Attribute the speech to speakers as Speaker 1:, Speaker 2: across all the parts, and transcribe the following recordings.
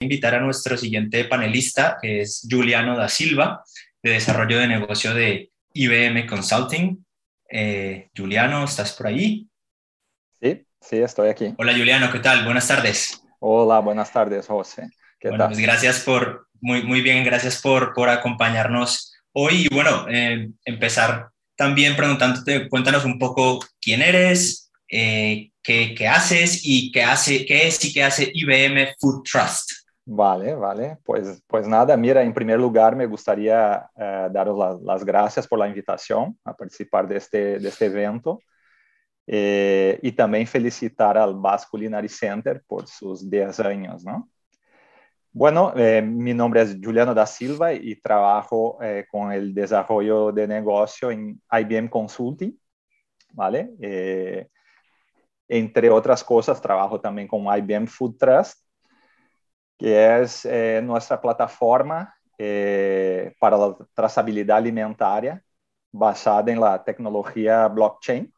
Speaker 1: invitar a nuestro siguiente panelista, que es Juliano da Silva, de desarrollo de negocio de IBM Consulting. Eh, Juliano, ¿estás por ahí?
Speaker 2: Sí, sí, estoy aquí.
Speaker 1: Hola Juliano, ¿qué tal? Buenas tardes.
Speaker 2: Hola, buenas tardes, José.
Speaker 1: ¿Qué bueno, tal? Pues gracias por, muy, muy bien, gracias por, por acompañarnos hoy. Y bueno, eh, empezar también preguntándote, cuéntanos un poco quién eres, eh, qué, qué, haces y qué, hace, qué es y qué hace IBM Food Trust.
Speaker 2: Vale, vale. Pues, pues nada, mira, en primer lugar me gustaría uh, daros la, las gracias por la invitación a participar de este, este evento eh, y también felicitar al Basque Culinary Center por sus 10 años, ¿no? Bueno, eh, mi nombre es Juliano da Silva y trabajo eh, con el desarrollo de negocio en IBM Consulting, ¿vale? Eh, entre otras cosas, trabajo también con IBM Food Trust, que es eh, nuestra plataforma eh, para la trazabilidad alimentaria basada en la tecnología blockchain.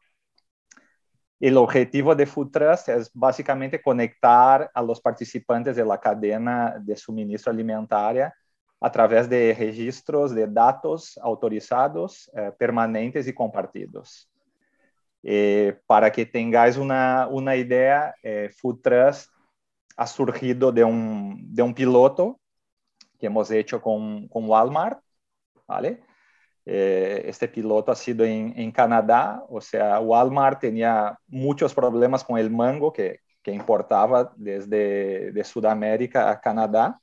Speaker 2: El objetivo de Food Trust es básicamente conectar a los participantes de la cadena de suministro alimentaria a través de registros de datos autorizados, eh, permanentes y compartidos. Eh, para que tengáis una, una idea, eh, Food Trust ha surgido de un, de un piloto que hemos hecho con, con Walmart, ¿vale? Eh, este piloto ha sido en, en, Canadá, o sea, Walmart tenía muchos problemas con el mango que, que importaba desde de Sudamérica a Canadá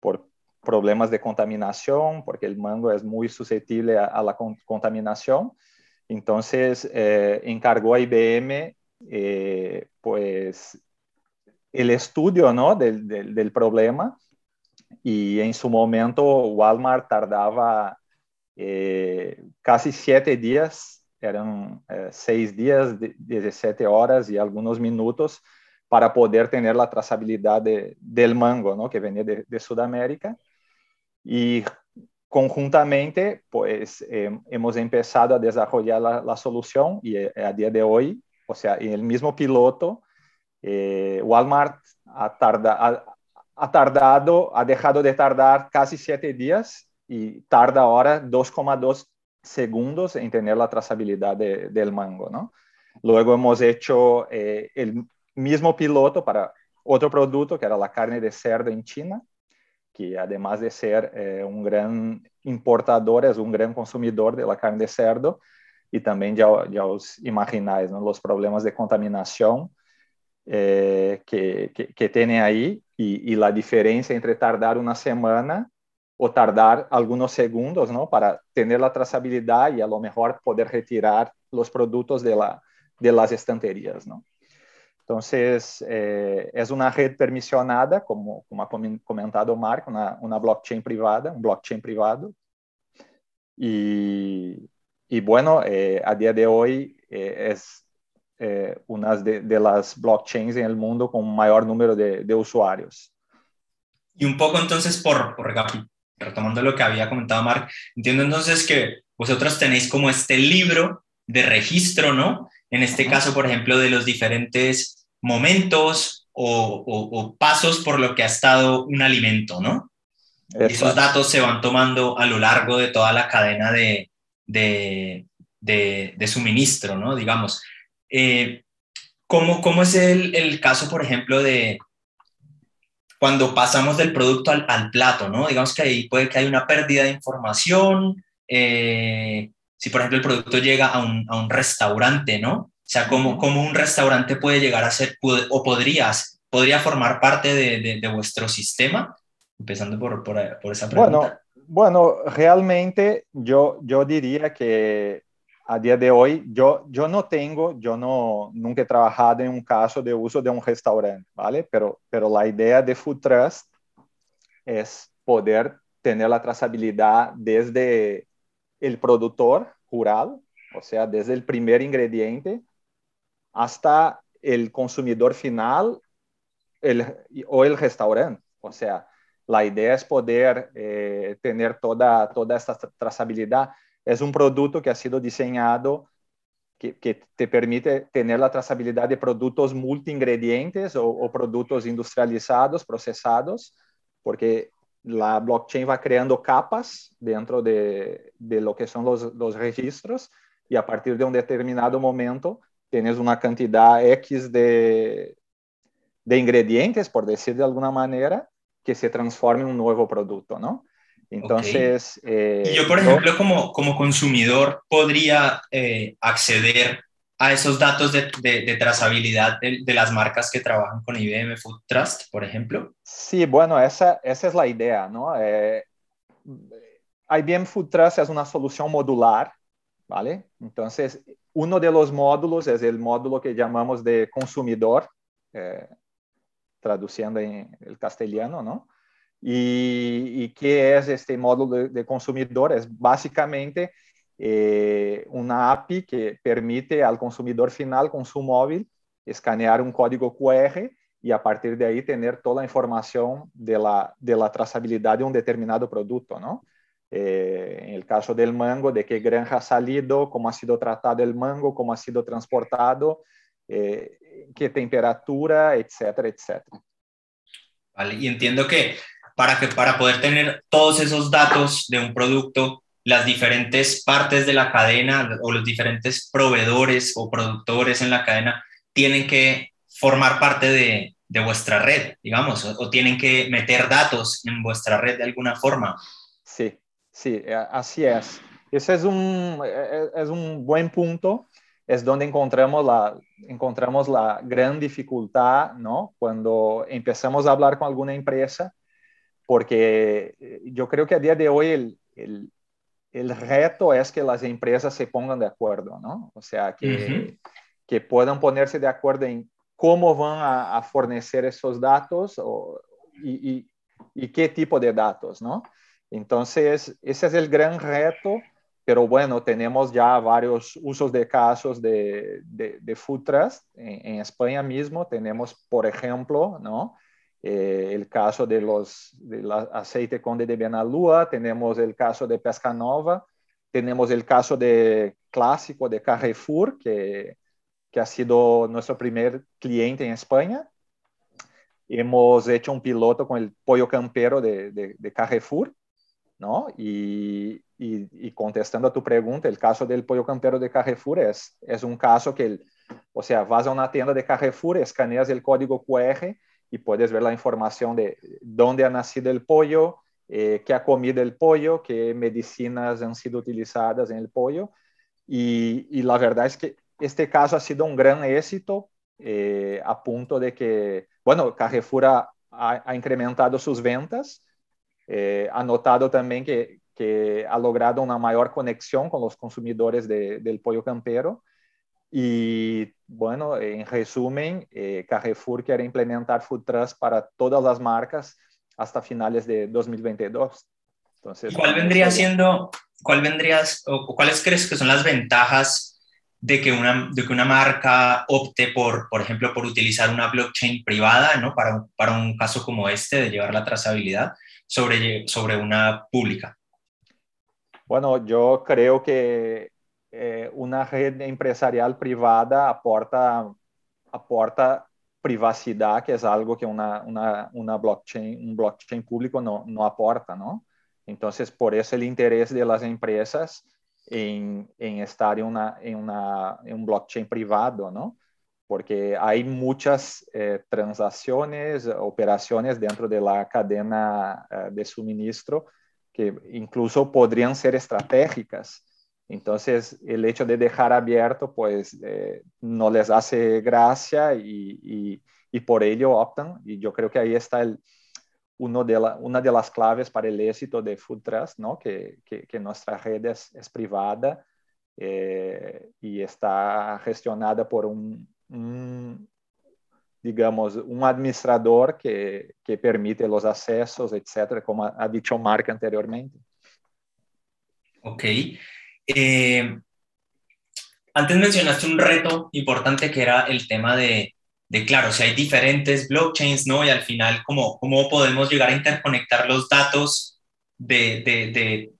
Speaker 2: por problemas de contaminación, porque el mango es muy susceptible a, a la con, contaminación. Entonces, eh, encargó a IBM, eh, pues, el estudio ¿no? del, del, problema y en su momento Walmart tardaba eh, casi siete días, eran eh, seis días, 17 horas y algunos minutos para poder tener la trazabilidad de, del mango, ¿no? que venía de, Sudamérica. Y conjuntamente, pues eh, hemos empezado a desarrollar la, la, solución y eh, a día de hoy, o sea, en el mismo piloto, eh, Walmart ha, tarda, ha, ha, tardado, ha dejado de tardar casi siete días y tarda ahora 2,2 segundos en tener la trazabilidad de, del mango, ¿no? Luego hemos hecho eh, el mismo piloto para otro producto que era la carne de cerdo en China, que además de ser eh, un gran importador, es un gran consumidor de la carne de cerdo y también ya, ya os imagináis ¿no? los problemas de contaminación eh, que, que, que, tiene ahí y, y, la diferencia entre tardar una semana o tardar algunos segundos ¿no? para tener la trazabilidad y a lo mejor poder retirar los productos de, la, de las estanterías. ¿no? Entonces, eh, es una red permisionada, como, como ha comentado Marco, una, una blockchain privada, un blockchain privado. Y, y bueno, eh, a día de hoy eh, es eh, una de, de, las blockchains en el mundo con mayor número de, de usuarios.
Speaker 1: Y un poco entonces, por, por, retomando lo que había comentado Mark, entiendo entonces que vosotros tenéis como este libro de registro, ¿no? En este caso, por ejemplo, de los diferentes momentos o, o, o pasos por lo que ha estado un alimento, ¿no? Eso. Esos datos se van tomando a lo largo de toda la cadena de, de, de, de suministro, ¿no? Digamos. Eh, ¿cómo, ¿cómo, es el, el, caso, por ejemplo, de cuando pasamos del producto al, al, plato, ¿no? Digamos que ahí puede que haya una pérdida de información, eh, si por ejemplo el producto llega a un, a un restaurante, ¿no? O sea, ¿cómo, ¿cómo, un restaurante puede llegar a ser, o podrías, podría formar parte de, de, de vuestro sistema? Empezando por, por, por, esa pregunta.
Speaker 2: Bueno, bueno realmente yo, yo diría que a día de hoy, yo, yo no tengo, yo no, nunca he trabajado en un caso de uso de un restaurante, ¿vale? Pero, pero la idea de Food Trust es poder tener la trazabilidad desde el productor rural, o sea, desde el primer ingrediente hasta el consumidor final el, o el restaurante. O sea, la idea es poder eh, tener toda, toda esta trazabilidad es un producto que ha sido diseñado que, te permite tener la trazabilidad de productos multiingredientes o, o productos industrializados, procesados, porque la blockchain va creando capas dentro de, de lo que son los, los, registros y a partir de un determinado momento tienes una cantidad X de, de ingredientes, por decir de alguna manera, que se transforma en un nuevo producto, ¿no? Entonces...
Speaker 1: Eh, y yo, por ejemplo, como, como consumidor, podría eh, acceder a esos datos de, de, trazabilidad de, de, las marcas que trabajan con IBM Food Trust, por ejemplo?
Speaker 2: Sí, bueno, esa, esa es la idea, ¿no? Eh, IBM Food Trust es una solución modular, ¿vale? Entonces, uno de los módulos es el módulo que llamamos de consumidor, eh, traduciendo en el castellano, ¿no? ¿Y, qué es este módulo de, de consumidor? Es básicamente eh, una API que permite al consumidor final con su móvil escanear un código QR y a partir de ahí tener toda la información de la, de la trazabilidad de un determinado producto, ¿no? Eh, en el caso del mango, de qué granja ha salido, cómo ha sido tratado el mango, cómo ha sido transportado, eh, qué temperatura, etcétera, etcétera.
Speaker 1: Vale, y entiendo que para, que para poder tener todos esos datos de un producto, las diferentes partes de la cadena o los diferentes proveedores o productores en la cadena tienen que formar parte de, de vuestra red, digamos, o, tienen que meter datos en vuestra red de alguna forma.
Speaker 2: Sí, sí, eh, así es. Ese es un, eh, es un buen punto, es donde encontramos la, encontramos la gran dificultad, ¿no? Cuando empezamos a hablar con alguna empresa, porque eh, yo creo que a día de hoy el, el el reto es que las empresas se pongan de acuerdo, ¿no? O sea, que, uh -huh. que puedan ponerse de acuerdo en cómo van a, a fornecer esos datos o, y, y, y, qué tipo de datos, ¿no? Entonces, ese es el gran reto, pero bueno, tenemos ya varios usos de casos de, de, de food trust. En, en España mismo tenemos, por ejemplo, ¿no? Eh, el caso de los de la aceite Conde de Benalúa, tenemos el caso de Pesca Nova, tenemos el caso de clásico de Carrefour, que, que ha sido nuestro primer cliente en España. Hemos hecho un piloto con el pollo campero de, de, de Carrefour, ¿no? Y, y, y, contestando a tu pregunta, el caso del pollo campero de Carrefour es, es un caso que, o sea, vas a una tienda de Carrefour, escaneas el código QR y puedes ver la información de dónde ha nacido el pollo, eh, qué ha comido el pollo, qué medicinas han sido utilizadas en el pollo. Y, la verdad es que este caso ha sido un gran éxito eh, a punto de que, bueno, Carrefour ha, ha incrementado sus ventas, eh, ha notado también que, ha logrado una mayor conexión con los consumidores de, del pollo campero y bueno, en resumen, eh, Carrefour quiere implementar Food Trust para todas las marcas hasta finales de 2022.
Speaker 1: Entonces, ¿Cuál vendría siendo, cuál vendrías, o cuáles crees que son las ventajas de que una, de que una marca opte por, por ejemplo, por utilizar una blockchain privada, ¿no? Para, para un caso como este de llevar la trazabilidad sobre, sobre una pública?
Speaker 2: Bueno, yo creo que eh, una red empresarial privada aporta, aporta privacidad, que es algo que una, una, una blockchain, un blockchain público no, no, aporta, ¿no? Entonces, por eso el interés de las empresas en, en estar en, una, en, una, en un blockchain privado, ¿no? Porque hay muchas eh, transacciones, operaciones dentro de la cadena eh, de suministro que incluso podrían ser estratégicas entonces, el hecho de dejar abierto, pues, eh, no les hace gracia y, por ello optan. Y yo creo que ahí está una de las claves para el éxito de Food Trust, ¿no? Que, nuestra red es, privada eh, y está gestionada por un, digamos, un administrador que, permite los accesos, etcétera, como ha, ha dicho Mark anteriormente.
Speaker 1: Ok. Eh, antes mencionaste un reto importante que era el tema de, claro, si hay diferentes blockchains, ¿no? Y al final, ¿cómo, cómo podemos llegar a interconectar los datos de, de,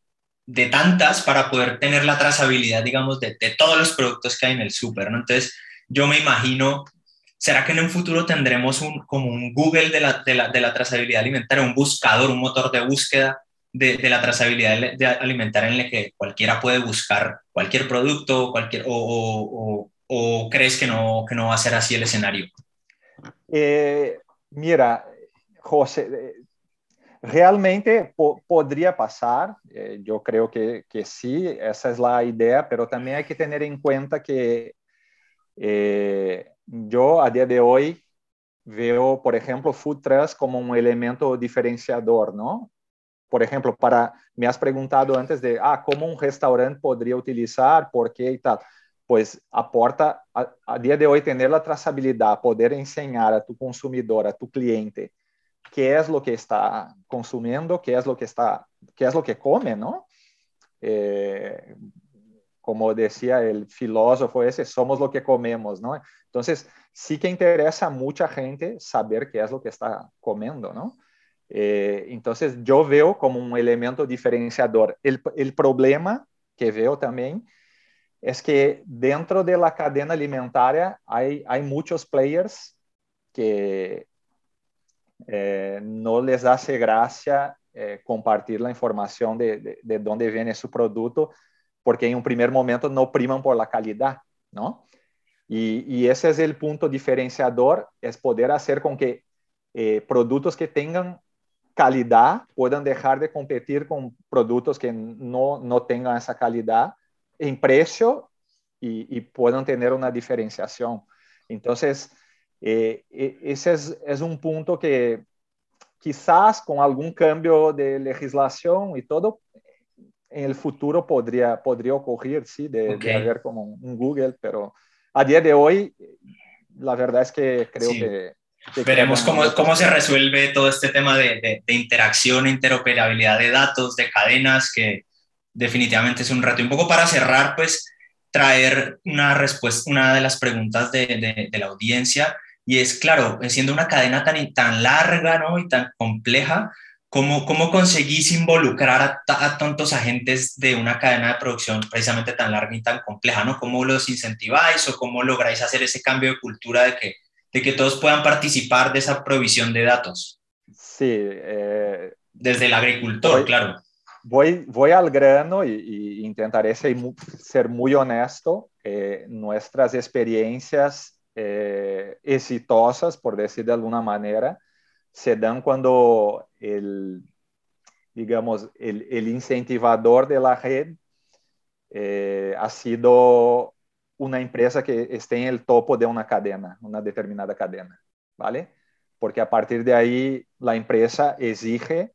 Speaker 1: de, tantas para poder tener la trazabilidad, digamos, de, todos los productos que hay en el súper, ¿no? Entonces, yo me imagino, ¿será que en un futuro tendremos un, como un Google de la, de la, trazabilidad alimentaria, un buscador, un motor de búsqueda de, la trazabilidad alimentaria en el que cualquiera puede buscar cualquier producto cualquier, o, o, crees que no, que no va a ser así el escenario?
Speaker 2: Eh, mira, José, eh, realmente podría pasar, eh, yo creo que, que, sí, esa es la idea, pero también hay que tener en cuenta que yo a día de hoy veo, por ejemplo, food trucks como un elemento diferenciador, ¿no? Por ejemplo, para, me has preguntado antes de, ah, ¿cómo un restaurante podría utilizar? ¿Por qué y tal? Pues aporta, a, a día de hoy, tener la trazabilidad, poder enseñar a tu consumidor, a tu cliente, qué es lo que está consumiendo, qué es lo que está, qué es lo que come, ¿no? Eh, como decía el filósofo ese, somos lo que comemos, ¿no? Entonces, sí que interesa a mucha gente saber qué es lo que está comiendo, ¿no? Eh, entonces, yo veo como un elemento diferenciador. El, el, problema que veo también es que dentro de la cadena alimentaria hay, hay muchos players que eh, no les hace gracia eh, compartir la información de, de, de, dónde viene su producto, porque en un primer momento no priman por la calidad, ¿no? Y, y ese es el punto diferenciador, es poder hacer con que eh, productos que tengan calidad puedan dejar de competir con productos que no, no tengan esa calidad en precio y, y puedan tener una diferenciación. Entonces, eh, e, ese es, es, un punto que quizás con algún cambio de legislación y todo, en el futuro podría, podría ocurrir, sí, de, de haber como un, Google, pero a día de hoy, la verdad es que creo sí. que...
Speaker 1: Veremos cómo, cómo se resuelve todo este tema de, de, de interacción, interoperabilidad de datos, de cadenas, que definitivamente es un reto. Un poco para cerrar, pues traer una respuesta, una de las preguntas de, de, de la audiencia y es, claro, siendo una cadena tan, tan larga ¿no? y tan compleja, ¿cómo, cómo conseguís involucrar a, a, tantos agentes de una cadena de producción precisamente tan larga y tan compleja? ¿no? ¿Cómo los incentiváis o cómo lográis hacer ese cambio de cultura de que, de que todos puedan participar de esa provisión de datos?
Speaker 2: Sí. Eh,
Speaker 1: Desde el agricultor, voy, claro.
Speaker 2: Voy, voy al grano y, y intentaré ser, ser muy honesto. Eh, nuestras experiencias eh, exitosas, por decir de alguna manera, se dan cuando el, digamos, el, el incentivador de la red eh, ha sido una empresa que esté en el topo de una cadena, una determinada cadena, ¿vale? Porque a partir de ahí la empresa exige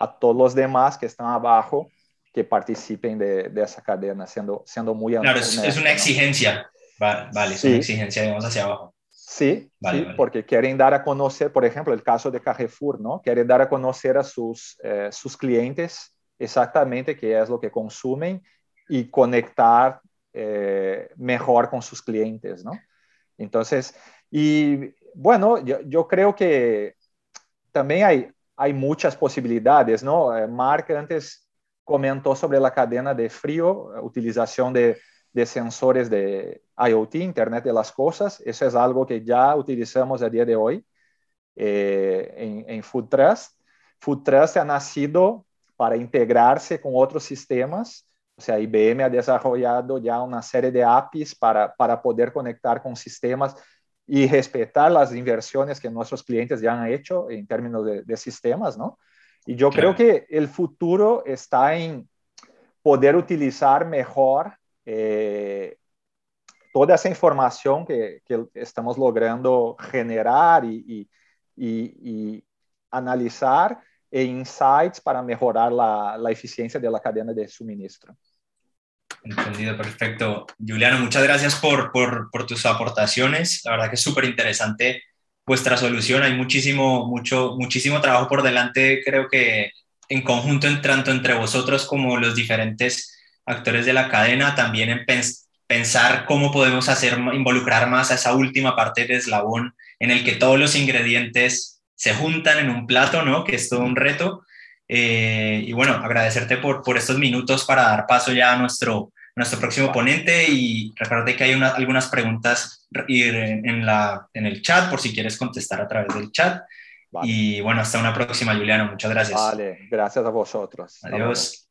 Speaker 2: a todos los demás que están abajo que participen de, de esa cadena, siendo, siendo muy...
Speaker 1: Claro, honesto, es, una exigencia. ¿no? Vale, es sí. una exigencia, digamos, hacia abajo.
Speaker 2: Sí, vale, sí vale. porque quieren dar a conocer, por ejemplo, el caso de Carrefour, ¿no? Quieren dar a conocer a sus, eh, sus clientes exactamente qué es lo que consumen y conectar eh, mejor con sus clientes, ¿no? Entonces, y bueno, yo, yo creo que también hay, hay muchas posibilidades, ¿no? Eh, Mark antes comentó sobre la cadena de frío, utilización de de sensores de IoT, Internet de las Cosas. Eso es algo que ya utilizamos a día de hoy eh, en, en Food Trust. Food Trust ha nacido para integrarse con otros sistemas. O sea, IBM ha desarrollado ya una serie de APIs para, para poder conectar con sistemas y respetar las inversiones que nuestros clientes ya han hecho en términos de, de sistemas, ¿no? Y yo claro. creo que el futuro está en poder utilizar mejor eh, toda esa información que, que, estamos logrando generar y, y, y, analizar e insights para mejorar la, la, eficiencia de la cadena de suministro.
Speaker 1: Entendido, perfecto. Juliano, muchas gracias por, por, por tus aportaciones. La verdad que es súper interesante vuestra solución. Hay muchísimo, mucho, muchísimo trabajo por delante, creo que en conjunto, tanto entre vosotros como los diferentes actores de la cadena, también en pens pensar cómo podemos hacer, involucrar más a esa última parte del eslabón en el que todos los ingredientes se juntan en un plato, ¿no? Que es todo un reto. Eh, y bueno, agradecerte por, por estos minutos para dar paso ya a nuestro, nuestro próximo ponente y recuerde que hay algunas preguntas en, la, en el chat por si quieres contestar a través del chat. Y bueno, hasta una próxima, Juliano. Muchas gracias.
Speaker 2: Vale, gracias a vosotros.
Speaker 1: Adiós.